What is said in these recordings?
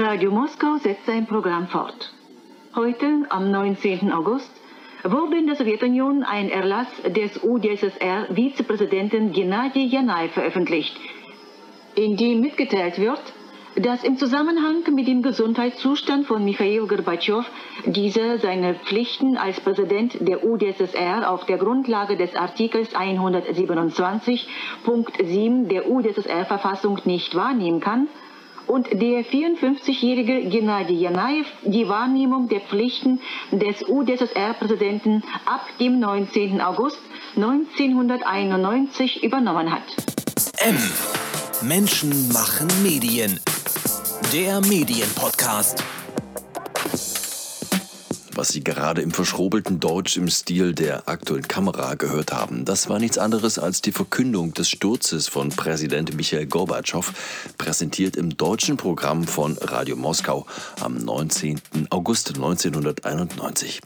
Radio Moskau setzt sein Programm fort. Heute, am 19. August, wurde in der Sowjetunion ein Erlass des UdSSR-Vizepräsidenten Gennady Janai veröffentlicht, in dem mitgeteilt wird, dass im Zusammenhang mit dem Gesundheitszustand von Michail Gorbatschow dieser seine Pflichten als Präsident der UdSSR auf der Grundlage des Artikels 127.7 der UdSSR-Verfassung nicht wahrnehmen kann und der 54-jährige Gennady Janaev die Wahrnehmung der Pflichten des UdSSR-Präsidenten ab dem 19. August 1991 übernommen hat. M. Menschen machen Medien. Der Medienpodcast. Was Sie gerade im verschrobelten Deutsch im Stil der aktuellen Kamera gehört haben, das war nichts anderes als die Verkündung des Sturzes von Präsident Michael Gorbatschow, präsentiert im deutschen Programm von Radio Moskau am 19. August 1991.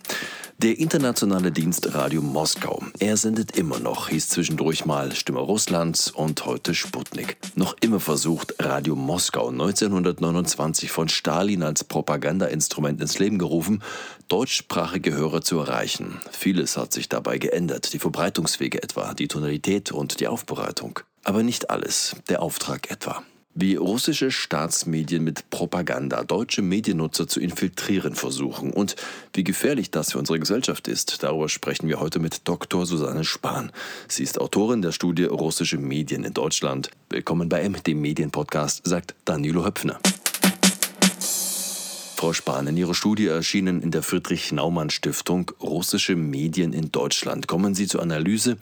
Der internationale Dienst Radio Moskau. Er sendet immer noch, hieß zwischendurch mal Stimme Russlands und heute Sputnik. Noch immer versucht Radio Moskau 1929 von Stalin als Propagandainstrument ins Leben gerufen, deutschsprachige Hörer zu erreichen. Vieles hat sich dabei geändert, die Verbreitungswege etwa, die Tonalität und die Aufbereitung. Aber nicht alles, der Auftrag etwa wie russische Staatsmedien mit Propaganda deutsche Mediennutzer zu infiltrieren versuchen und wie gefährlich das für unsere Gesellschaft ist. Darüber sprechen wir heute mit Dr. Susanne Spahn. Sie ist Autorin der Studie Russische Medien in Deutschland. Willkommen bei M, dem Medienpodcast, sagt Danilo Höpfner. Frau Spahn, in Ihrer Studie erschienen in der Friedrich-Naumann-Stiftung Russische Medien in Deutschland. Kommen Sie zur Analyse,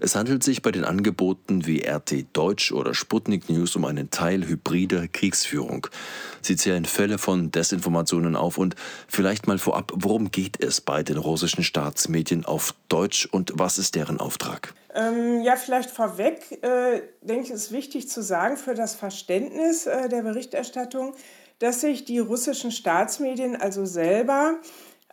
es handelt sich bei den Angeboten wie RT Deutsch oder Sputnik News um einen Teil hybrider Kriegsführung. Sie zählen Fälle von Desinformationen auf und vielleicht mal vorab, worum geht es bei den russischen Staatsmedien auf Deutsch und was ist deren Auftrag? Ähm, ja, vielleicht vorweg, äh, denke ich, ist wichtig zu sagen für das Verständnis äh, der Berichterstattung, dass sich die russischen Staatsmedien also selber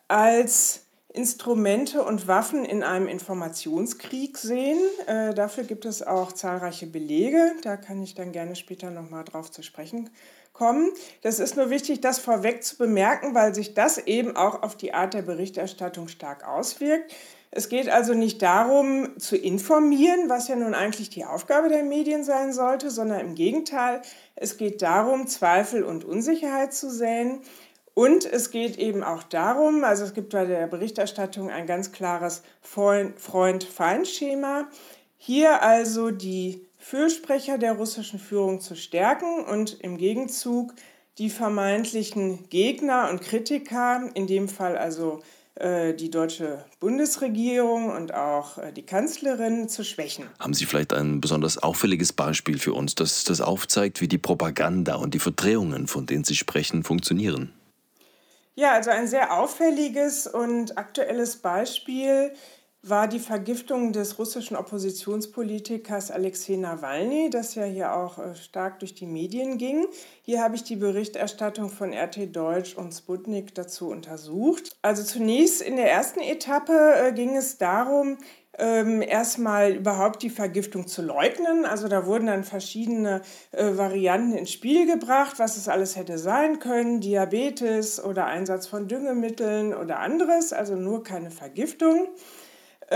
als Instrumente und Waffen in einem Informationskrieg sehen. Äh, dafür gibt es auch zahlreiche Belege. Da kann ich dann gerne später nochmal drauf zu sprechen kommen. Das ist nur wichtig, das vorweg zu bemerken, weil sich das eben auch auf die Art der Berichterstattung stark auswirkt. Es geht also nicht darum, zu informieren, was ja nun eigentlich die Aufgabe der Medien sein sollte, sondern im Gegenteil, es geht darum, Zweifel und Unsicherheit zu säen und es geht eben auch darum, also es gibt bei der Berichterstattung ein ganz klares Freund-Feind-Schema. Hier also die Fürsprecher der russischen Führung zu stärken und im Gegenzug die vermeintlichen Gegner und Kritiker, in dem Fall also äh, die deutsche Bundesregierung und auch äh, die Kanzlerin zu schwächen. Haben Sie vielleicht ein besonders auffälliges Beispiel für uns, das das aufzeigt, wie die Propaganda und die Verdrehungen, von denen Sie sprechen, funktionieren? Ja, also ein sehr auffälliges und aktuelles Beispiel war die Vergiftung des russischen Oppositionspolitikers Alexei Nawalny, das ja hier auch äh, stark durch die Medien ging. Hier habe ich die Berichterstattung von RT Deutsch und Sputnik dazu untersucht. Also zunächst in der ersten Etappe äh, ging es darum, ähm, erstmal überhaupt die Vergiftung zu leugnen. Also da wurden dann verschiedene äh, Varianten ins Spiel gebracht, was es alles hätte sein können, Diabetes oder Einsatz von Düngemitteln oder anderes, also nur keine Vergiftung.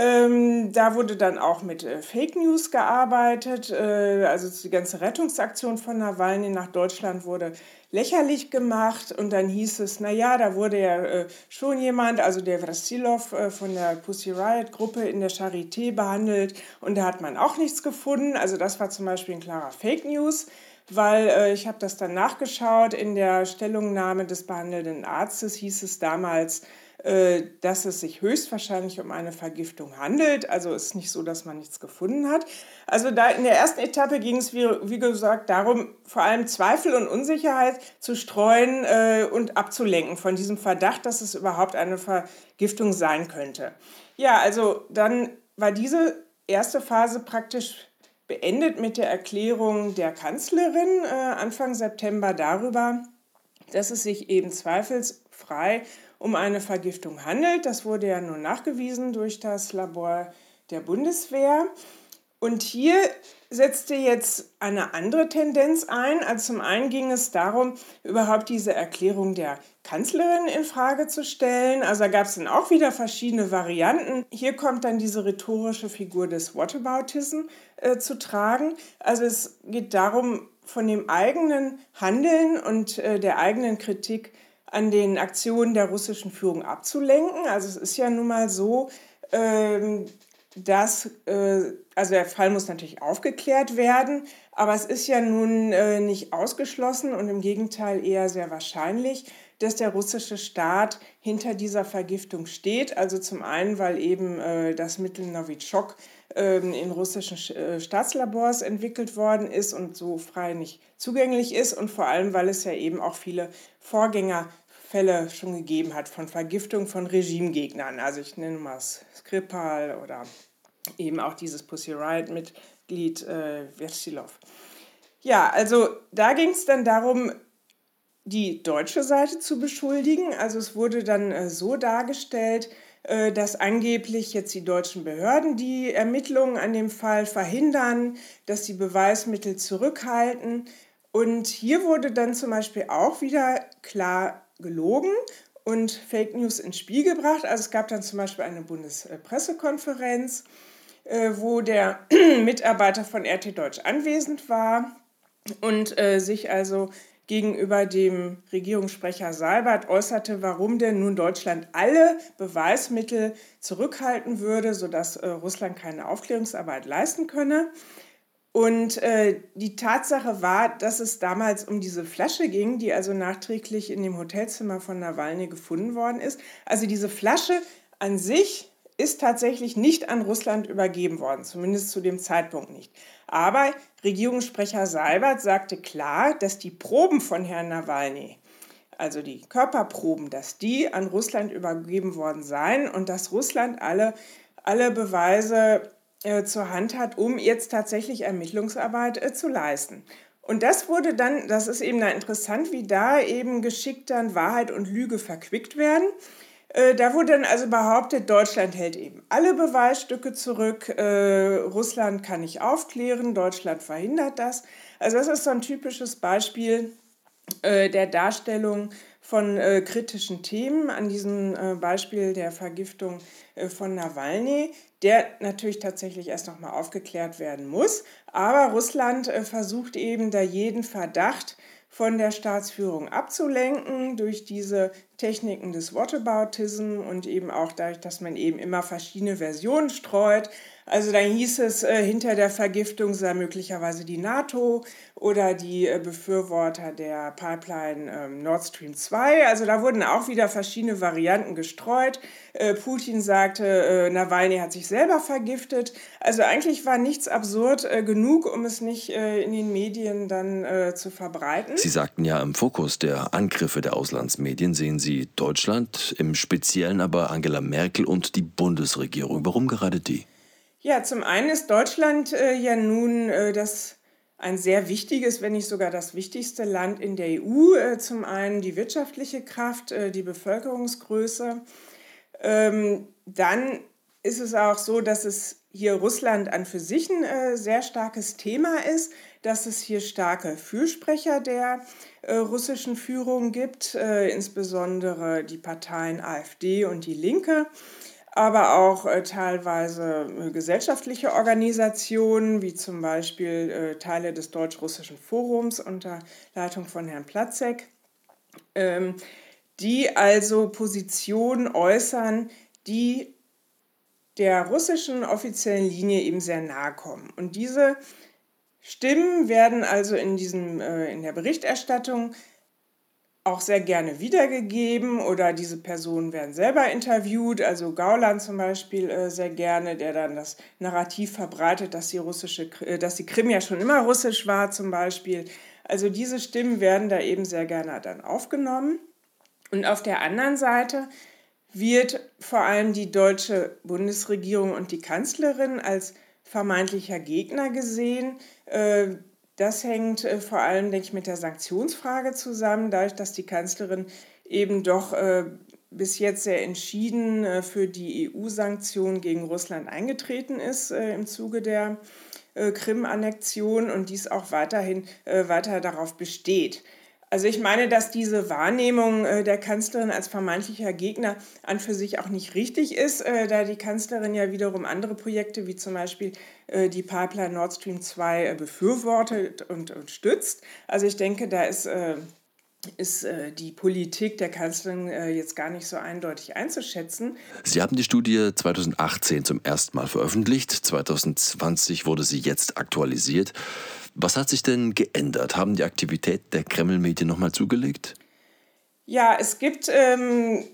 Ähm, da wurde dann auch mit äh, Fake News gearbeitet. Äh, also die ganze Rettungsaktion von Nawalny nach Deutschland wurde lächerlich gemacht. Und dann hieß es, naja, da wurde ja äh, schon jemand, also der Vrassilov äh, von der Pussy Riot Gruppe in der Charité behandelt. Und da hat man auch nichts gefunden. Also das war zum Beispiel ein klarer Fake News weil äh, ich habe das dann nachgeschaut. In der Stellungnahme des behandelnden Arztes hieß es damals, dass es sich höchstwahrscheinlich um eine Vergiftung handelt. Also ist nicht so, dass man nichts gefunden hat. Also da in der ersten Etappe ging es, wie, wie gesagt, darum, vor allem Zweifel und Unsicherheit zu streuen äh, und abzulenken von diesem Verdacht, dass es überhaupt eine Vergiftung sein könnte. Ja, also dann war diese erste Phase praktisch beendet mit der Erklärung der Kanzlerin äh, Anfang September darüber, dass es sich eben zweifelsfrei um eine Vergiftung handelt. Das wurde ja nun nachgewiesen durch das Labor der Bundeswehr. Und hier setzte jetzt eine andere Tendenz ein. Also zum einen ging es darum, überhaupt diese Erklärung der Kanzlerin in Frage zu stellen. Also da gab es dann auch wieder verschiedene Varianten. Hier kommt dann diese rhetorische Figur des Whataboutism äh, zu tragen. Also es geht darum, von dem eigenen Handeln und äh, der eigenen Kritik an den Aktionen der russischen Führung abzulenken. Also es ist ja nun mal so, ähm, dass, äh, also der Fall muss natürlich aufgeklärt werden, aber es ist ja nun äh, nicht ausgeschlossen und im Gegenteil eher sehr wahrscheinlich, dass der russische Staat hinter dieser Vergiftung steht. Also zum einen, weil eben äh, das Mittel Novichok in russischen Staatslabors entwickelt worden ist und so frei nicht zugänglich ist und vor allem, weil es ja eben auch viele Vorgängerfälle schon gegeben hat von Vergiftung von Regimegegnern. Also ich nenne mal Skripal oder eben auch dieses Pussy Riot-Mitglied äh, Versilov. Ja, also da ging es dann darum, die deutsche Seite zu beschuldigen. Also es wurde dann äh, so dargestellt, äh, dass angeblich jetzt die deutschen Behörden die Ermittlungen an dem Fall verhindern, dass sie Beweismittel zurückhalten. Und hier wurde dann zum Beispiel auch wieder klar gelogen und Fake News ins Spiel gebracht. Also es gab dann zum Beispiel eine Bundespressekonferenz äh, wo der Mitarbeiter von RT Deutsch anwesend war und äh, sich also gegenüber dem Regierungssprecher Seibert äußerte, warum denn nun Deutschland alle Beweismittel zurückhalten würde, sodass äh, Russland keine Aufklärungsarbeit leisten könne. Und äh, die Tatsache war, dass es damals um diese Flasche ging, die also nachträglich in dem Hotelzimmer von Nawalny gefunden worden ist. Also diese Flasche an sich ist tatsächlich nicht an Russland übergeben worden, zumindest zu dem Zeitpunkt nicht. Aber Regierungssprecher Seibert sagte klar, dass die Proben von Herrn Nawalny, also die Körperproben, dass die an Russland übergeben worden seien und dass Russland alle, alle Beweise äh, zur Hand hat, um jetzt tatsächlich Ermittlungsarbeit äh, zu leisten. Und das wurde dann, das ist eben da interessant, wie da eben geschickt dann Wahrheit und Lüge verquickt werden. Äh, da wurde dann also behauptet, Deutschland hält eben alle Beweisstücke zurück, äh, Russland kann nicht aufklären, Deutschland verhindert das. Also das ist so ein typisches Beispiel äh, der Darstellung von äh, kritischen Themen an diesem äh, Beispiel der Vergiftung äh, von Nawalny, der natürlich tatsächlich erst nochmal aufgeklärt werden muss. Aber Russland versucht eben da jeden Verdacht von der Staatsführung abzulenken durch diese Techniken des Whataboutism und eben auch dadurch, dass man eben immer verschiedene Versionen streut. Also dann hieß es, äh, hinter der Vergiftung sei möglicherweise die NATO oder die äh, Befürworter der Pipeline ähm, Nord Stream 2. Also da wurden auch wieder verschiedene Varianten gestreut. Äh, Putin sagte, äh, Nawalny hat sich selber vergiftet. Also eigentlich war nichts absurd äh, genug, um es nicht äh, in den Medien dann zu verbreiten. Sie sagten ja, im Fokus der Angriffe der Auslandsmedien sehen Sie Deutschland, im Speziellen aber Angela Merkel und die Bundesregierung. Warum gerade die? Ja, zum einen ist Deutschland äh, ja nun äh, das ein sehr wichtiges, wenn nicht sogar das wichtigste Land in der EU. Äh, zum einen die wirtschaftliche Kraft, äh, die Bevölkerungsgröße. Ähm, dann ist es auch so, dass es hier Russland an für sich ein äh, sehr starkes Thema ist, dass es hier starke Fürsprecher der äh, russischen Führung gibt, insbesondere die Parteien AfD und die Linke aber auch äh, teilweise äh, gesellschaftliche Organisationen, wie zum Beispiel äh, Teile des Deutsch-Russischen Forums unter Leitung von Herrn Platzek, ähm, die also Positionen äußern, die der russischen offiziellen Linie eben sehr nahe kommen. Und diese Stimmen werden also in, diesem, äh, in der Berichterstattung auch sehr gerne wiedergegeben oder diese Personen werden selber interviewt. Also Gauland zum Beispiel äh, sehr gerne, der dann das Narrativ verbreitet, dass die, russische, äh, dass die Krim ja schon immer russisch war zum Beispiel. Also diese Stimmen werden da eben sehr gerne dann aufgenommen. Und auf der anderen Seite wird vor allem die deutsche Bundesregierung und die Kanzlerin als vermeintlicher Gegner gesehen. Äh, das hängt äh, vor allem, denke ich, mit der Sanktionsfrage zusammen, dadurch, dass die Kanzlerin eben doch äh, bis jetzt sehr entschieden äh, für die EU-Sanktionen gegen Russland eingetreten ist im Zuge der Krim-Annexion und dies auch weiterhin weiter darauf besteht. Also ich meine, dass diese Wahrnehmung der Kanzlerin als vermeintlicher Gegner an für sich auch nicht richtig ist, da die Kanzlerin ja wiederum andere Projekte wie zum Beispiel die Pipeline Nord Stream 2 befürwortet und, und stützt. Also ich denke, da ist ist äh, die Politik der Kanzlerin äh, jetzt gar nicht so eindeutig einzuschätzen. Sie haben die Studie 2018 zum ersten Mal veröffentlicht. 2020 wurde sie jetzt aktualisiert. Was hat sich denn geändert? Haben die Aktivität der Kreml-Medien nochmal zugelegt? Ja, es gibt ähm,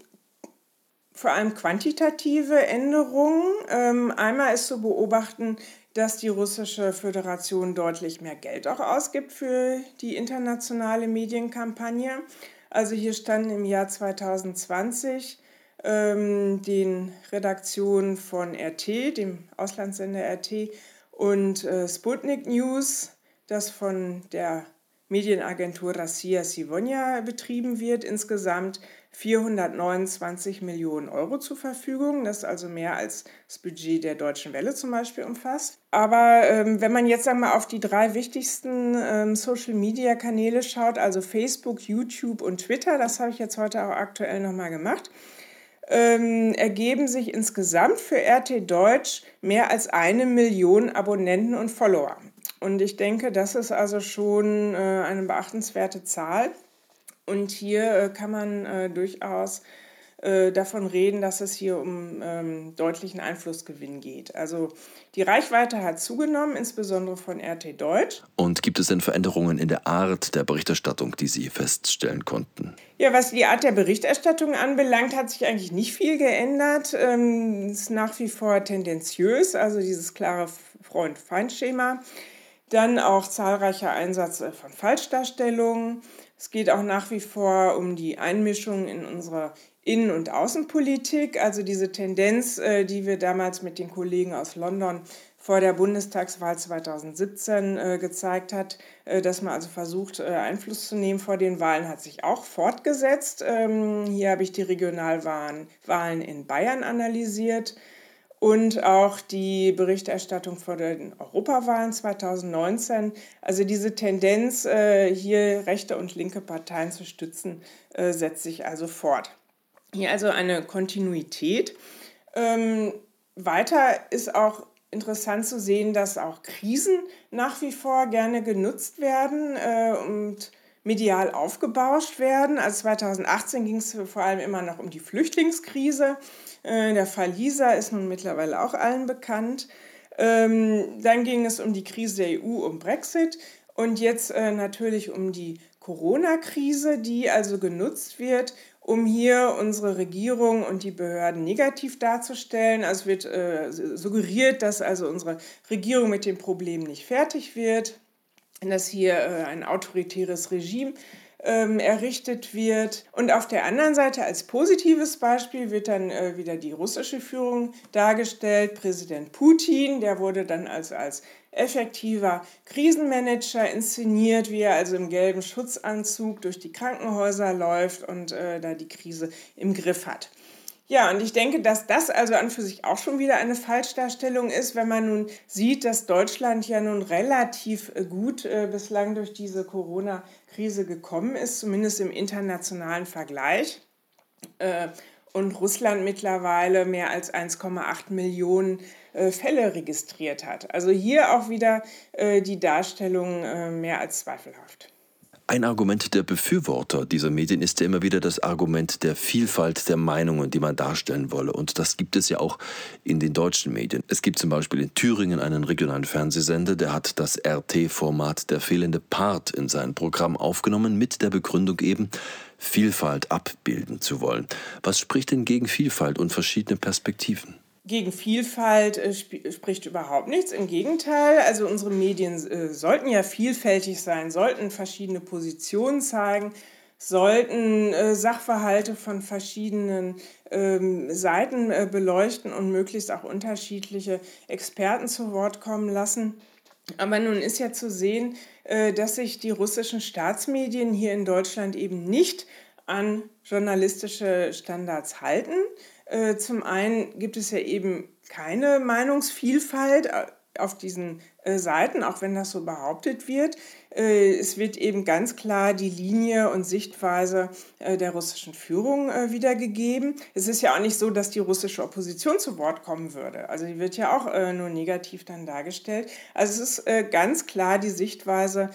vor allem quantitative Änderungen. Ähm, einmal ist zu beobachten, dass die russische Föderation deutlich mehr Geld auch ausgibt für die internationale Medienkampagne. Also hier standen im Jahr 2020 ähm, den Redaktionen von RT, dem Auslandssender RT, und äh, Sputnik News, das von der Medienagentur Rassia Sivonia betrieben wird, insgesamt 429 Millionen Euro zur Verfügung. Das ist also mehr als das Budget der Deutschen Welle zum Beispiel umfasst. Aber ähm, wenn man jetzt einmal auf die drei wichtigsten ähm, Social-Media-Kanäle schaut, also Facebook, YouTube und Twitter, das habe ich jetzt heute auch aktuell nochmal gemacht, ähm, ergeben sich insgesamt für RT Deutsch mehr als eine Million Abonnenten und Follower. Und ich denke, das ist also schon äh, eine beachtenswerte Zahl. Und hier äh, kann man äh, durchaus davon reden, dass es hier um ähm, deutlichen Einflussgewinn geht. Also die Reichweite hat zugenommen, insbesondere von RT Deutsch. Und gibt es denn Veränderungen in der Art der Berichterstattung, die Sie feststellen konnten? Ja, was die Art der Berichterstattung anbelangt, hat sich eigentlich nicht viel geändert. Ähm, es ist nach wie vor tendenziös, also dieses klare Freund-Feind-Schema. Dann auch zahlreicher Einsatz von Falschdarstellungen. Es geht auch nach wie vor um die Einmischung in unsere Innen- und Außenpolitik, also diese Tendenz, äh, die wir damals mit den Kollegen aus London vor der Bundestagswahl 2017 äh, gezeigt hat, äh, dass man also versucht, Einfluss zu nehmen vor den Wahlen, hat sich auch fortgesetzt. Ähm, hier habe ich die Regionalwahlen in Bayern analysiert und auch die Berichterstattung vor den Europawahlen 2019. Also diese Tendenz, äh, hier rechte und linke Parteien zu stützen, äh, setzt sich also fort. Hier also eine Kontinuität. Ähm, weiter ist auch interessant zu sehen, dass auch Krisen nach wie vor gerne genutzt werden äh, und medial aufgebauscht werden. Also 2018 ging es vor allem immer noch um die Flüchtlingskrise. Äh, der Fall Lisa ist nun mittlerweile auch allen bekannt. Ähm, dann ging es um die Krise der EU, um Brexit und jetzt äh, natürlich um die Corona-Krise, die also genutzt wird, um hier unsere Regierung und die Behörden negativ darzustellen. Also wird äh, suggeriert, dass also unsere Regierung mit dem Problem nicht fertig wird, dass hier ein autoritäres Regime ähm, errichtet wird. Und auf der anderen Seite als positives Beispiel wird dann äh, wieder die russische Führung dargestellt. Präsident Putin, der wurde dann als, als effektiver Krisenmanager inszeniert, wie er also im gelben Schutzanzug durch die Krankenhäuser läuft und äh, da die Krise im Griff hat. Ja, und ich denke, dass das also an für sich auch schon wieder eine Falschdarstellung ist, wenn man nun sieht, dass Deutschland ja nun relativ äh, gut äh, bislang durch diese Corona-Krise gekommen ist, zumindest im internationalen Vergleich. Äh, und Russland mittlerweile mehr als 1,8 Millionen äh, Fälle registriert hat. Also hier auch wieder äh, die Darstellung mehr als zweifelhaft. Ein Argument der Befürworter dieser Medien ist ja immer wieder das Argument der Vielfalt der Meinungen, die man darstellen wolle. Und das gibt es ja auch in den deutschen Medien. Es gibt zum Beispiel in Thüringen einen regionalen Fernsehsender, der hat das RT-Format Der fehlende Part in sein Programm aufgenommen, mit der Begründung eben, Vielfalt abbilden zu wollen. Was spricht denn gegen Vielfalt und verschiedene Perspektiven? Gegen Vielfalt äh, sp spricht überhaupt nichts. Im Gegenteil, also unsere Medien äh, sollten ja vielfältig sein, sollten verschiedene Positionen zeigen, sollten äh, Sachverhalte von verschiedenen ähm, Seiten äh, beleuchten und möglichst auch unterschiedliche Experten zu Wort kommen lassen. Aber nun ist ja zu sehen, äh, dass sich die russischen Staatsmedien hier in Deutschland eben nicht an journalistische Standards halten. Äh, zum einen gibt es ja eben keine Meinungsvielfalt äh, auf diesen äh, Seiten, auch wenn das so behauptet wird. Es wird eben ganz klar die Linie und Sichtweise der russischen Führung wiedergegeben. Es ist ja auch nicht so, dass die russische Opposition zu Wort kommen würde. Also die wird ja auch nur negativ dann dargestellt. Also es ist ganz klar die Sichtweise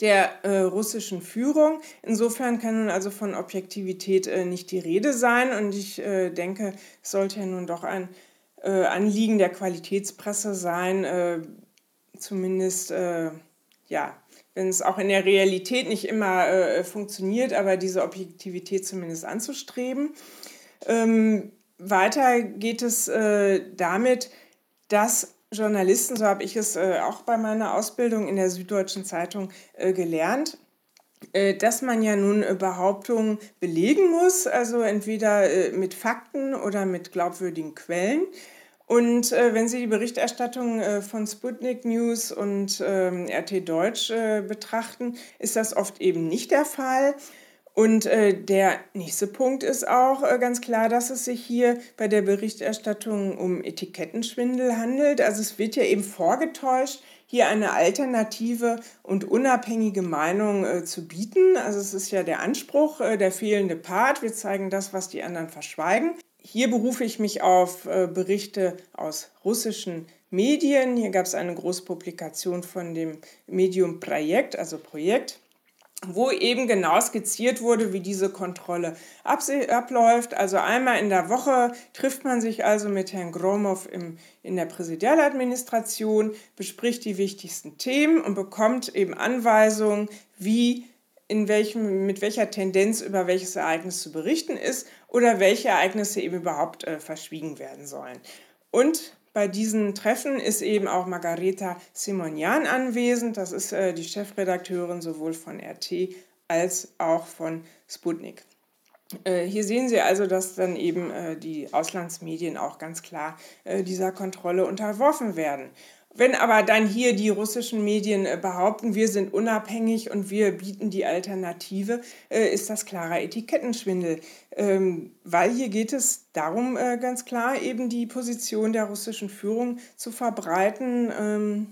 der äh, russischen Führung. Insofern kann nun also von Objektivität äh, nicht die Rede sein. Und ich äh, denke, es sollte ja nun doch ein äh, Anliegen der Qualitätspresse sein, äh, zumindest, äh, ja, wenn es auch in der Realität nicht immer funktioniert, aber diese Objektivität zumindest anzustreben. Ähm, weiter geht es damit, dass Journalisten, so habe ich es äh, auch bei meiner Ausbildung in der Süddeutschen Zeitung äh, gelernt, äh, dass man ja nun äh, Behauptungen belegen muss, also entweder äh, mit Fakten oder mit glaubwürdigen Quellen. Und äh, wenn Sie die Berichterstattung von Sputnik News und ähm, RT Deutsch betrachten, ist das oft eben nicht der Fall. Und äh, der nächste Punkt ist auch äh, ganz klar, dass es sich hier bei der Berichterstattung um Etikettenschwindel handelt. Also es wird ja eben vorgetäuscht, hier eine alternative und unabhängige Meinung äh, zu bieten. Also es ist ja der Anspruch, äh, der fehlende Part. Wir zeigen das, was die anderen verschweigen. Hier berufe ich mich auf äh, Berichte aus russischen Medien. Hier gab es eine große Publikation von dem Medium Projekt, also Projekt wo eben genau skizziert wurde, wie diese Kontrolle abläuft. Also einmal in der Woche trifft man sich also mit Herrn Gromov im, in der Präsidialadministration, bespricht die wichtigsten Themen und bekommt eben Anweisungen, wie in welchem, mit welcher Tendenz über welches Ereignis zu berichten ist oder welche Ereignisse eben überhaupt äh, verschwiegen werden sollen. Und bei diesen Treffen ist eben auch Margareta Simonian anwesend. Das ist äh, die Chefredakteurin sowohl von RT als auch von Sputnik. Äh, hier sehen Sie also, dass dann eben äh, die Auslandsmedien auch ganz klar äh, dieser Kontrolle unterworfen werden. Wenn aber dann hier die russischen Medien äh, behaupten, wir sind unabhängig und wir bieten die Alternative, äh, ist das klarer Etikettenschwindel. Ähm, weil hier geht es darum, äh, ganz klar eben die Position der russischen Führung zu verbreiten. Ähm,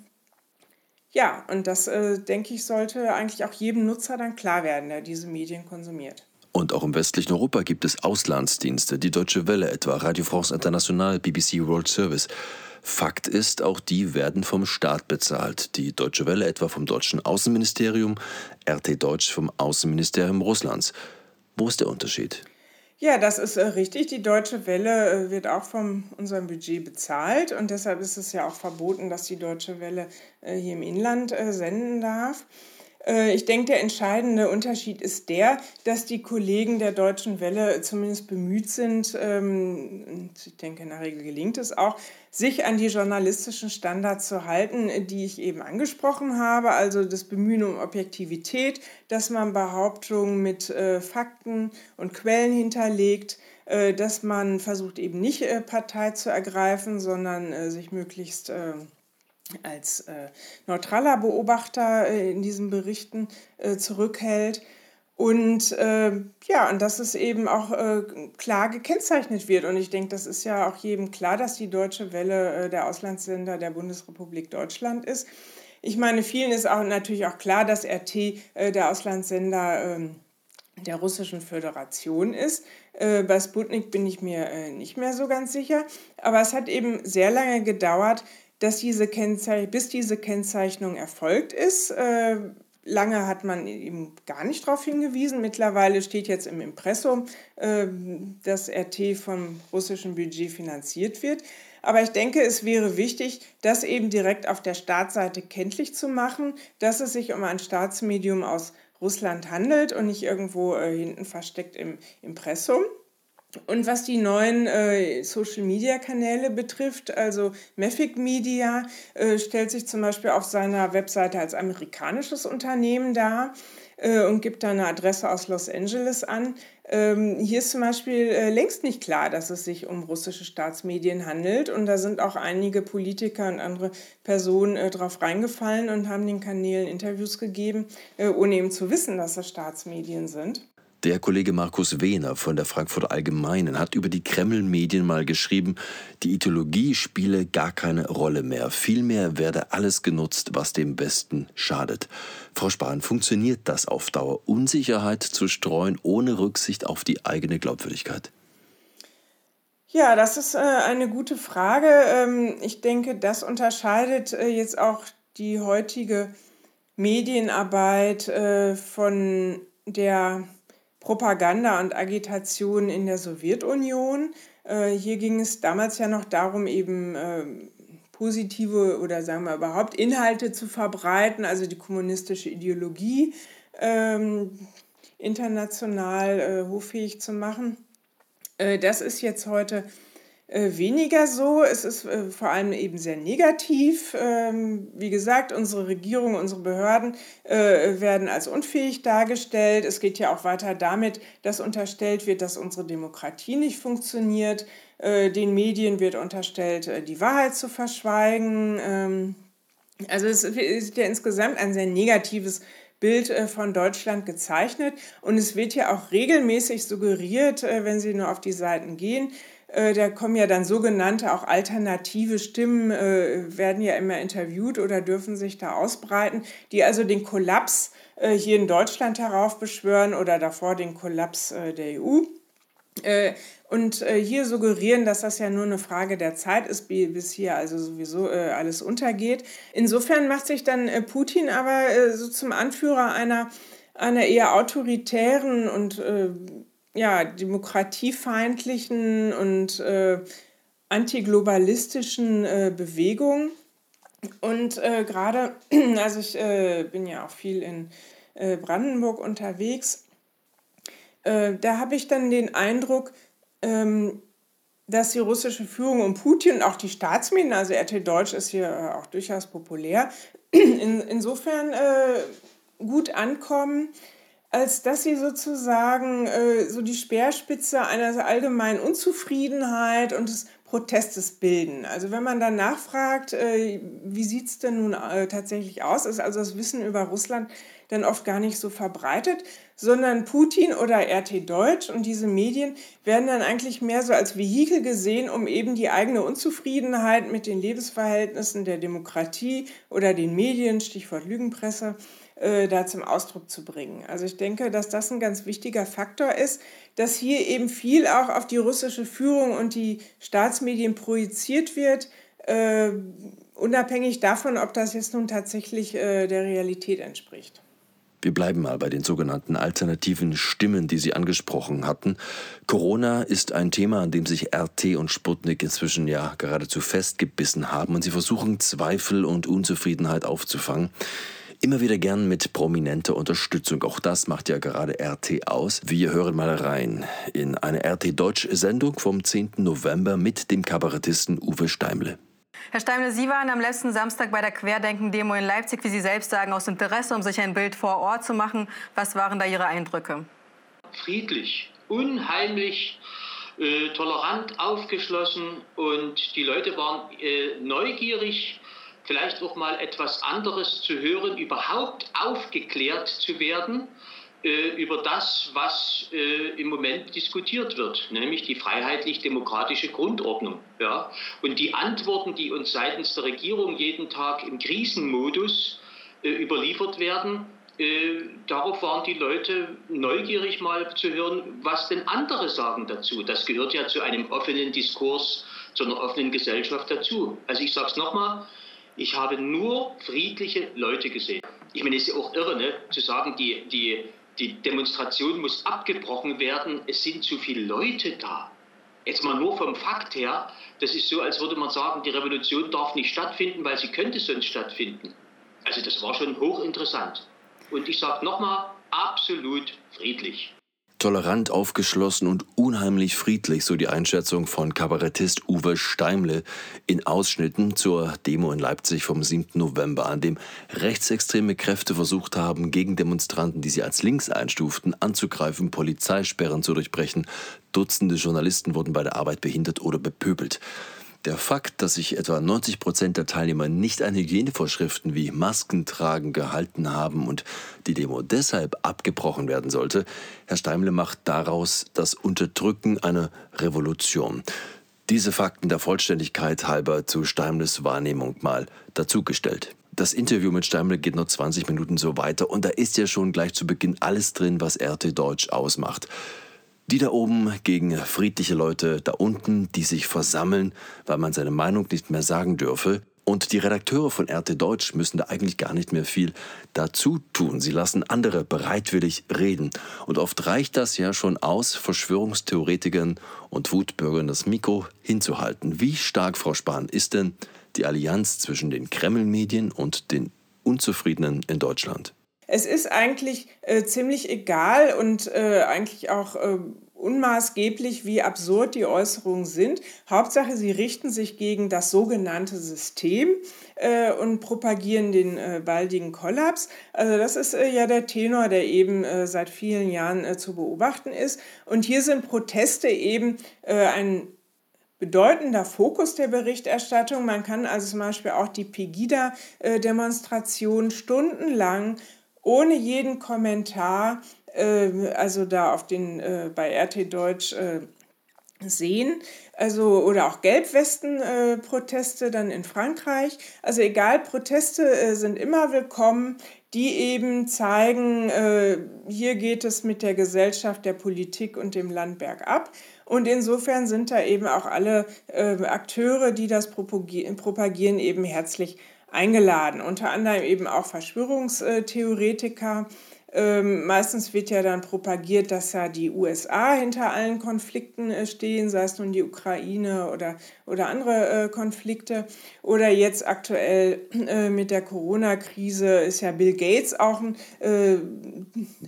ja, und das, denke ich, sollte eigentlich auch jedem Nutzer dann klar werden, der diese Medien konsumiert. Und auch im westlichen Europa gibt es Auslandsdienste, die Deutsche Welle etwa, Radio France International, BBC World Service. Fakt ist, auch die werden vom Staat bezahlt. Die Deutsche Welle etwa vom deutschen Außenministerium, RT Deutsch vom Außenministerium Russlands. Wo ist der Unterschied? Ja, das ist äh, richtig. Die Deutsche Welle äh, wird auch von unserem Budget bezahlt und deshalb ist es ja auch verboten, dass die Deutsche Welle äh, hier im Inland senden darf. Äh, ich denke, der entscheidende Unterschied ist der, dass die Kollegen der Deutschen Welle zumindest bemüht sind, ähm, und ich denke, in der Regel gelingt es auch, sich an die journalistischen Standards zu halten, die ich eben angesprochen habe, also das Bemühen um Objektivität, dass man Behauptungen mit äh, Fakten und Quellen hinterlegt, äh, dass man versucht eben nicht Partei zu ergreifen, sondern sich möglichst als äh, neutraler Beobachter äh, in diesen Berichten äh, zurückhält. Und äh, ja, und dass es eben auch äh, klar gekennzeichnet wird. Und ich denke, das ist ja auch jedem klar, dass die Deutsche Welle äh, der Auslandssender der Bundesrepublik Deutschland ist. Ich meine, vielen ist auch natürlich auch klar, dass RT der Auslandssender ähm, der Russischen Föderation ist. bei Sputnik bin ich mir nicht mehr so ganz sicher. Aber es hat eben sehr lange gedauert, dass diese Kennzeichnung, bis diese Kennzeichnung erfolgt ist. Äh, lange hat man eben gar nicht darauf hingewiesen. Mittlerweile steht jetzt im Impressum, äh, dass RT vom russischen Budget finanziert wird. Aber ich denke, es wäre wichtig, das eben direkt auf der Startseite kenntlich zu machen, dass es sich um ein Staatsmedium aus Russland handelt und nicht irgendwo äh, hinten versteckt im Impressum. Und was die neuen äh, Social-Media-Kanäle betrifft, also Mafic Media äh, stellt sich zum Beispiel auf seiner Webseite als amerikanisches Unternehmen dar. äh, und gibt da eine Adresse aus Los Angeles an. Ähm, hier ist zum Beispiel äh, längst nicht klar, dass es sich um russische Staatsmedien handelt. Und da sind auch einige Politiker und andere Personen äh, drauf reingefallen und haben den Kanälen Interviews gegeben, äh, ohne eben zu wissen, dass es Staatsmedien sind. Der Kollege Markus Wehner von der Frankfurter Allgemeinen hat über die Kreml-Medien mal geschrieben, die Ideologie spiele gar keine Rolle mehr. Vielmehr werde alles genutzt, was dem Westen schadet. Frau Spahn, funktioniert das auf Dauer, Unsicherheit zu streuen, ohne Rücksicht auf die eigene Glaubwürdigkeit? Ja, das ist äh, eine gute Frage. Ähm, ich denke, das unterscheidet äh, jetzt auch die heutige Medienarbeit äh, von der Propaganda und Agitation in der Sowjetunion. Äh, hier ging es damals ja noch darum, eben äh, positive oder sagen wir überhaupt Inhalte zu verbreiten, also die kommunistische Ideologie ähm, international äh, hoffähig zu machen. Äh, das ist jetzt heute weniger so. Es ist äh, vor allem eben sehr negativ. Ähm, wie gesagt, unsere Regierung, unsere Behörden äh, werden als unfähig dargestellt. Es geht ja auch weiter damit, dass unterstellt wird, dass unsere Demokratie nicht funktioniert. Den Medien wird unterstellt, die Wahrheit zu verschweigen. Ähm, also es ist ja insgesamt ein sehr negatives Bild von Deutschland gezeichnet. Und es wird ja auch regelmäßig suggeriert, wenn Sie nur auf die Seiten gehen, äh, da kommen ja dann sogenannte auch alternative Stimmen, äh, werden ja immer interviewt oder dürfen sich da ausbreiten, die also den Kollaps äh, hier in Deutschland heraufbeschwören oder davor den Kollaps äh, der EU. Äh, und äh, hier suggerieren, dass das ja nur eine Frage der Zeit ist, bis hier also sowieso alles untergeht. Insofern macht sich dann Putin aber so zum Anführer einer, einer eher autoritären und ja, demokratiefeindlichen und äh, antiglobalistischen äh, Bewegung. Und äh, gerade, also ich äh, bin ja auch viel in äh, Brandenburg unterwegs, äh, da habe ich dann den Eindruck, ähm, dass die russische Führung und Putin und auch die Staatsmedien, also RT Deutsch ist hier auch durchaus populär, in, insofern gut ankommen, als dass sie sozusagen äh, so die Speerspitze einer allgemeinen Unzufriedenheit und des Protestes bilden. Also wenn man dann nachfragt, äh, wie sieht es denn nun äh, tatsächlich aus, ist also das Wissen über Russland dann oft gar nicht so verbreitet, sondern Putin oder RT Deutsch und diese Medien werden dann eigentlich mehr so als Vehikel gesehen, um eben die eigene Unzufriedenheit mit den Lebensverhältnissen der Demokratie oder den Medien, Stichwort Lügenpresse, äh, da zum Ausdruck zu bringen. Also ich denke, dass das ein ganz wichtiger Faktor ist, dass hier eben viel auch auf die russische Führung und die Staatsmedien projiziert wird, äh, unabhängig davon, ob das jetzt nun tatsächlich äh, der Realität entspricht. Wir bleiben mal bei den sogenannten alternativen Stimmen, die Sie angesprochen hatten. Corona ist ein Thema, an dem sich RT und Sputnik inzwischen ja geradezu festgebissen haben und sie versuchen Zweifel und Unzufriedenheit aufzufangen. Immer wieder gern mit prominenter Unterstützung. Auch das macht ja gerade RT aus. Wir hören mal rein in eine RT Deutsch-Sendung vom 10. November mit dem Kabarettisten Uwe Steimle. Herr Steimle, Sie waren am letzten Samstag bei der Querdenken-Demo in Leipzig, wie Sie selbst sagen, aus Interesse, um sich ein Bild vor Ort zu machen. Was waren da Ihre Eindrücke? Friedlich, unheimlich äh, tolerant, aufgeschlossen und die Leute waren äh, neugierig vielleicht auch mal etwas anderes zu hören, überhaupt aufgeklärt zu werden äh, über das, was äh, im Moment diskutiert wird, nämlich die freiheitlich-demokratische Grundordnung. Ja? Und die Antworten, die uns seitens der Regierung jeden Tag im Krisenmodus äh, überliefert werden, äh, darauf waren die Leute neugierig mal zu hören, was denn andere sagen dazu. Das gehört ja zu einem offenen Diskurs, zu einer offenen Gesellschaft dazu. Also ich sage es nochmal, ich habe nur friedliche Leute gesehen. Ich meine, es ist ja auch irre, ne, zu sagen, die, die, die Demonstration muss abgebrochen werden. Es sind zu viele Leute da. Jetzt mal nur vom Fakt her, das ist so, als würde man sagen, die Revolution darf nicht stattfinden, weil sie könnte sonst stattfinden. Also das war schon hochinteressant. Und ich sage nochmal, absolut friedlich. Tolerant, aufgeschlossen und unheimlich friedlich, so die Einschätzung von Kabarettist Uwe Steimle in Ausschnitten zur Demo in Leipzig vom 7. November, an dem rechtsextreme Kräfte versucht haben, gegen Demonstranten, die sie als links einstuften, anzugreifen, Polizeisperren zu durchbrechen. Dutzende Journalisten wurden bei der Arbeit behindert oder bepöbelt. Der Fakt, dass sich etwa 90 Prozent der Teilnehmer nicht an Hygienevorschriften wie Maskentragen gehalten haben und die Demo deshalb abgebrochen werden sollte, Herr Steimle macht daraus das Unterdrücken einer Revolution. Diese Fakten der Vollständigkeit halber zu Steimles Wahrnehmung mal dazugestellt. Das Interview mit Steimle geht noch 20 Minuten so weiter und da ist ja schon gleich zu Beginn alles drin, was RT Deutsch ausmacht. Die da oben gegen friedliche Leute da unten, die sich versammeln, weil man seine Meinung nicht mehr sagen dürfe. Und die Redakteure von RT Deutsch müssen da eigentlich gar nicht mehr viel dazu tun. Sie lassen andere bereitwillig reden. Und oft reicht das ja schon aus, Verschwörungstheoretikern und Wutbürgern das Mikro hinzuhalten. Wie stark, Frau Spahn, ist denn die Allianz zwischen den Kreml-Medien und den Unzufriedenen in Deutschland? Es ist eigentlich äh, ziemlich egal und äh, eigentlich auch äh, unmaßgeblich, wie absurd die Äußerungen sind. Hauptsache, sie richten sich gegen das sogenannte System äh, und propagieren den äh, baldigen Kollaps. Also das ist äh, ja der Tenor, der eben äh, seit vielen Jahren äh, zu beobachten ist. Und hier sind Proteste eben äh, ein bedeutender Fokus der Berichterstattung. Man kann also zum Beispiel auch die Pegida-Demonstration stundenlang ohne jeden Kommentar, äh, also da auf den, äh, bei RT Deutsch äh, sehen. Also, oder auch Gelbwesten-Proteste dann in Frankreich. Also egal, Proteste äh, sind immer willkommen, die eben zeigen, äh, hier geht es mit der Gesellschaft, der Politik und dem Land bergab. Und insofern sind da eben auch alle äh, Akteure, die das propagieren, eben herzlich eingeladen. Unter anderem eben auch Verschwörungstheoretiker. Ähm, meistens wird ja dann propagiert, dass ja die USA hinter allen Konflikten äh, stehen, sei es nun die Ukraine oder, oder andere äh, Konflikte. Oder jetzt aktuell äh, mit der Corona-Krise ist ja Bill Gates auch ein äh,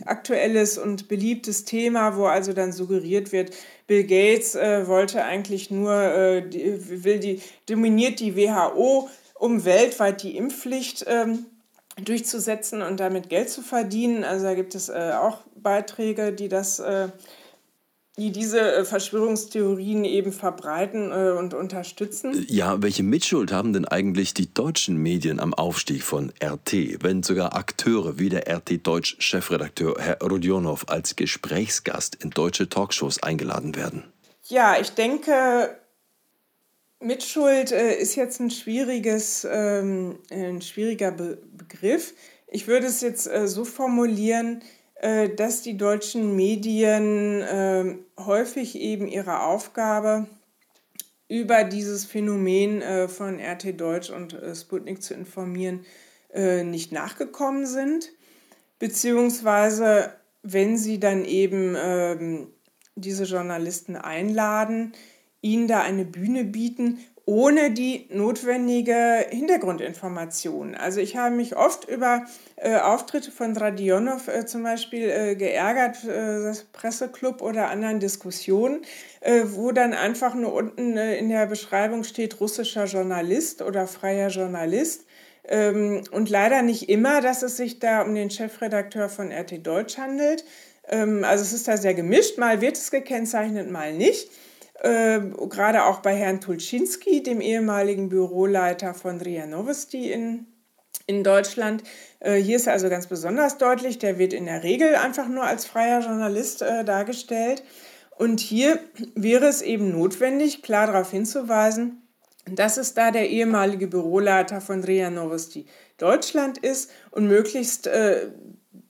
aktuelles und beliebtes Thema, wo also dann suggeriert wird, Bill Gates äh, wollte eigentlich nur, äh, die, will die, dominiert die WHO um weltweit die Impfpflicht ähm, durchzusetzen und damit Geld zu verdienen. Also da gibt es äh, auch Beiträge, die das äh, die diese äh, Verschwörungstheorien eben verbreiten äh, und unterstützen. Ja, welche Mitschuld haben denn eigentlich die deutschen Medien am Aufstieg von RT, wenn sogar Akteure wie der RT Deutsch Chefredakteur Herr Rodionov als Gesprächsgast in deutsche Talkshows eingeladen werden? Ja, ich denke, Mitschuld äh, ist jetzt ein, schwieriges, ähm, ein schwieriger Be Begriff. Ich würde es jetzt äh, so formulieren, äh, dass die deutschen Medien ähm, häufig eben ihre Aufgabe über dieses Phänomen äh, von RT Deutsch und äh, Sputnik zu informieren, äh, nicht nachgekommen sind. Beziehungsweise, wenn sie dann eben ähm, diese Journalisten einladen, ihnen da eine Bühne bieten, ohne die notwendige Hintergrundinformation. Also ich habe mich oft über äh, Auftritte von Radionov äh, zum Beispiel äh, geärgert, äh, das Presseclub oder anderen Diskussionen, äh, wo dann einfach nur unten äh, in der Beschreibung steht russischer Journalist oder freier Journalist. Ähm, und leider nicht immer, dass es sich da um den Chefredakteur von RT Deutsch handelt. Ähm, also es ist da sehr gemischt, mal wird es gekennzeichnet, mal nicht äh, gerade auch bei Herrn Tulczynski, dem ehemaligen Büroleiter von RIA Novosti in, in Deutschland. Äh, hier ist er also ganz besonders deutlich, der wird in der Regel einfach nur als freier Journalist äh, dargestellt. Und hier wäre es eben notwendig, klar darauf hinzuweisen, dass es da der ehemalige Büroleiter von RIA Novosti Deutschland ist und möglichst äh,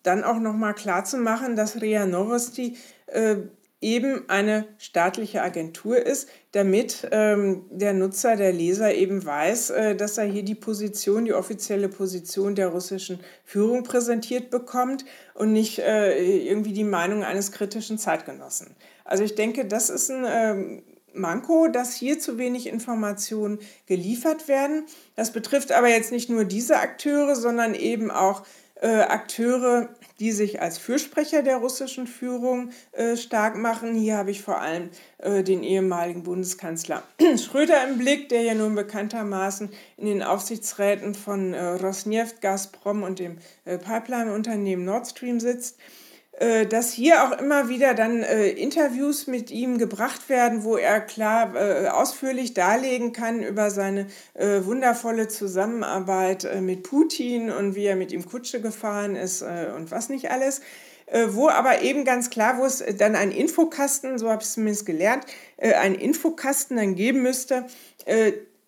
dann auch nochmal klar zu machen, dass RIA Novosti äh, eben eine staatliche Agentur ist, damit ähm, der Nutzer, der Leser eben weiß, äh, dass er hier die Position, die offizielle Position der russischen Führung präsentiert bekommt und nicht äh, irgendwie die Meinung eines kritischen Zeitgenossen. Also ich denke, das ist ein ähm, Manko, dass hier zu wenig Informationen geliefert werden. Das betrifft aber jetzt nicht nur diese Akteure, sondern eben auch äh, Akteure, die sich als Fürsprecher der russischen Führung äh, stark machen. Hier habe ich vor allem äh, den ehemaligen Bundeskanzler Schröder im Blick, der ja nun bekanntermaßen in den Aufsichtsräten von Rosneft, Gazprom und dem Pipeline-Unternehmen Nord Stream sitzt. Äh, dass hier auch immer wieder dann äh, Interviews mit ihm gebracht werden, wo er klar äh, ausführlich darlegen kann über seine äh, wundervolle Zusammenarbeit äh, mit Putin und wie er mit ihm Kutsche gefahren ist äh, und was nicht alles. wo aber eben ganz klar, wo es dann einen Infokasten, so habe ich es zumindest gelernt, einen Infokasten dann geben müsste,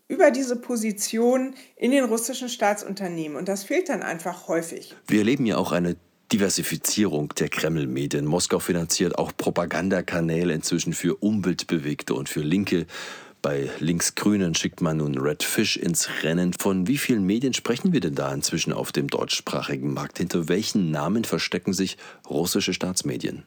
über diese Position in den russischen Staatsunternehmen. Und das fehlt dann einfach häufig. Wir erleben ja auch eine Diversifizierung der Kreml-Medien. Moskau finanziert auch Propagandakanäle inzwischen für Umweltbewegte und für Linke. Bei Linksgrünen schickt man nun Red Fish ins Rennen. Von wie vielen Medien sprechen wir denn da inzwischen auf dem deutschsprachigen Markt? Hinter welchen Namen verstecken sich russische Staatsmedien?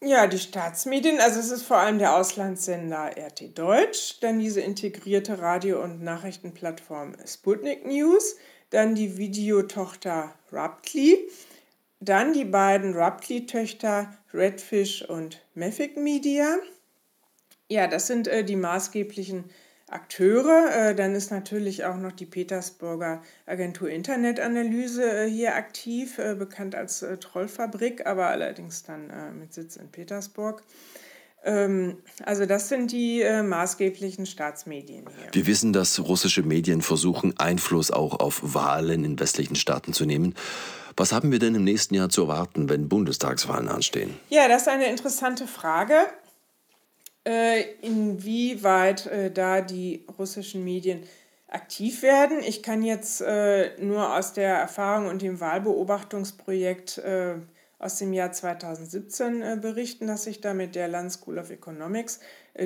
Ja, die Staatsmedien, also es ist vor allem der Auslandssender RT Deutsch, dann diese integrierte Radio- und Nachrichtenplattform Sputnik News, dann die Videotochter Raptly, dann die beiden Ruptly-Töchter Redfish und Meffic Media. Ja, das sind äh, die maßgeblichen Akteure. Äh, dann ist natürlich auch noch die Petersburger Agentur Internetanalyse äh, hier aktiv, äh, bekannt als äh, Trollfabrik, aber allerdings dann äh, mit Sitz in Petersburg. Ähm, also das sind die maßgeblichen Staatsmedien hier. Wir wissen, dass russische Medien versuchen, Einfluss auch auf Wahlen in westlichen Staaten zu nehmen. Was haben wir denn im nächsten Jahr zu erwarten, wenn Bundestagswahlen anstehen? Ja, das ist eine interessante Frage, äh, inwieweit äh, da die russischen Medien aktiv werden. Ich kann jetzt äh, nur aus der Erfahrung und dem Wahlbeobachtungsprojekt aus dem Jahr 2017 berichten, das ich da mit der Land School of Economics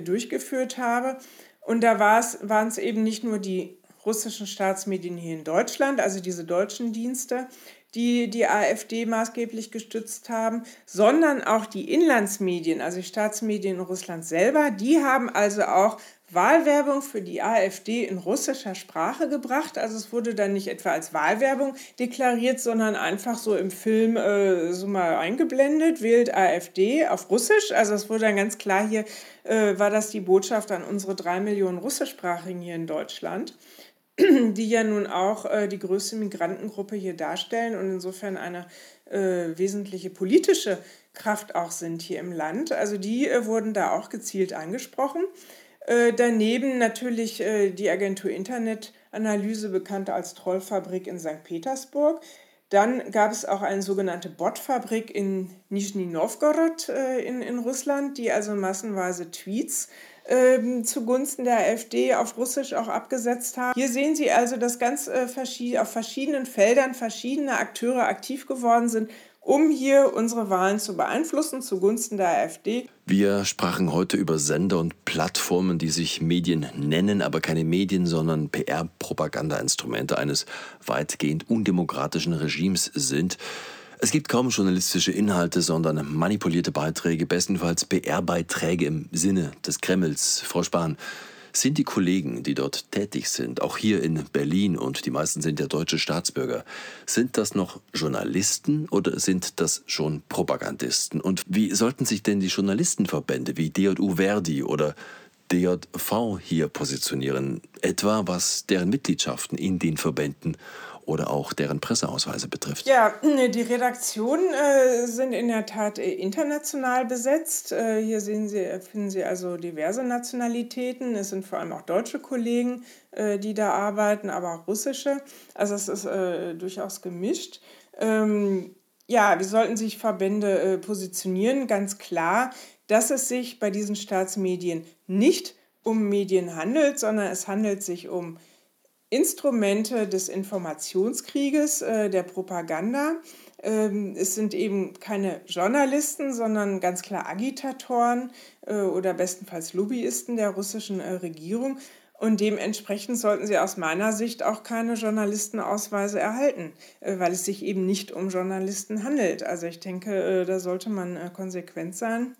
durchgeführt habe. Und da waren es eben nicht nur die russischen Staatsmedien hier in Deutschland, also diese deutschen Dienste, die die AfD maßgeblich gestützt haben, sondern auch die Inlandsmedien, also die Staatsmedien in Russland selber, die haben also auch Wahlwerbung für die AfD in russischer Sprache gebracht. Also es wurde dann nicht etwa als Wahlwerbung deklariert, sondern einfach so im Film äh, so mal eingeblendet, wählt AfD auf Russisch. Also es wurde dann ganz klar hier, äh, war das die Botschaft an unsere drei Millionen Russischsprachigen hier in Deutschland die ja nun auch äh, die größte Migrantengruppe hier darstellen und insofern eine äh, wesentliche politische Kraft auch sind hier im Land. Also die äh, wurden da auch gezielt angesprochen. Äh, daneben natürlich äh, die Agentur Internetanalyse, bekannt als Trollfabrik in St. Petersburg. Dann gab es auch eine sogenannte Botfabrik in Nizhny Novgorod äh, in, in Russland, die also massenweise Tweets ähm, zugunsten der AfD auf Russisch auch abgesetzt haben. Hier sehen Sie also, dass ganz äh, verschied auf verschiedenen Feldern verschiedene Akteure aktiv geworden sind, um hier unsere Wahlen zu beeinflussen zugunsten der AfD. Wir sprachen heute über Sender und Plattformen, die sich Medien nennen, aber keine Medien, sondern PR-Propaganda-Instrumente eines weitgehend undemokratischen Regimes sind. Es gibt kaum journalistische Inhalte, sondern manipulierte Beiträge, bestenfalls PR-Beiträge im Sinne des Kremls. Frau Spahn, sind die Kollegen, die dort tätig sind, auch hier in Berlin und die meisten sind ja deutsche Staatsbürger, sind das noch Journalisten oder sind das schon Propagandisten? Und wie sollten sich denn die Journalistenverbände wie DJU Verdi oder DJV hier positionieren, etwa was deren Mitgliedschaften in den Verbänden oder auch deren Presseausweise betrifft. Ja, die Redaktionen äh, sind in der Tat äh, international besetzt. Äh, hier sehen Sie, finden Sie also diverse Nationalitäten. Es sind vor allem auch deutsche Kollegen, äh, die da arbeiten, aber auch russische. Also es ist äh, durchaus gemischt. Ähm, ja, wie sollten sich Verbände äh, positionieren? Ganz klar, dass es sich bei diesen Staatsmedien nicht um Medien handelt, sondern es handelt sich um Instrumente des Informationskrieges, äh, der Propaganda. Ähm, es sind eben keine Journalisten, sondern ganz klar Agitatoren äh, oder bestenfalls Lobbyisten der russischen äh, Regierung. Und dementsprechend sollten sie aus meiner Sicht auch keine Journalistenausweise erhalten, weil es sich eben nicht um Journalisten handelt. Also ich denke, da sollte man konsequent sein.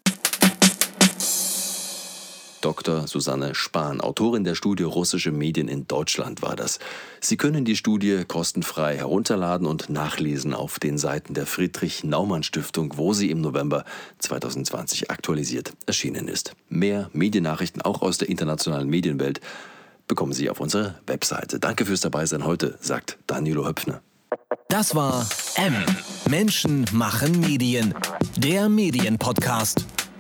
Dr. Susanne Spahn, Autorin der Studie Russische Medien in Deutschland war das. Sie können die Studie kostenfrei herunterladen und nachlesen auf den Seiten der Friedrich-Naumann-Stiftung, wo sie im November 2020 aktualisiert erschienen ist. Mehr Mediennachrichten auch aus der internationalen Medienwelt bekommen Sie auf unserer Webseite. Danke fürs Dabeisein heute, sagt Danilo Höpfner. Das war M. Menschen machen Medien. Der Medienpodcast.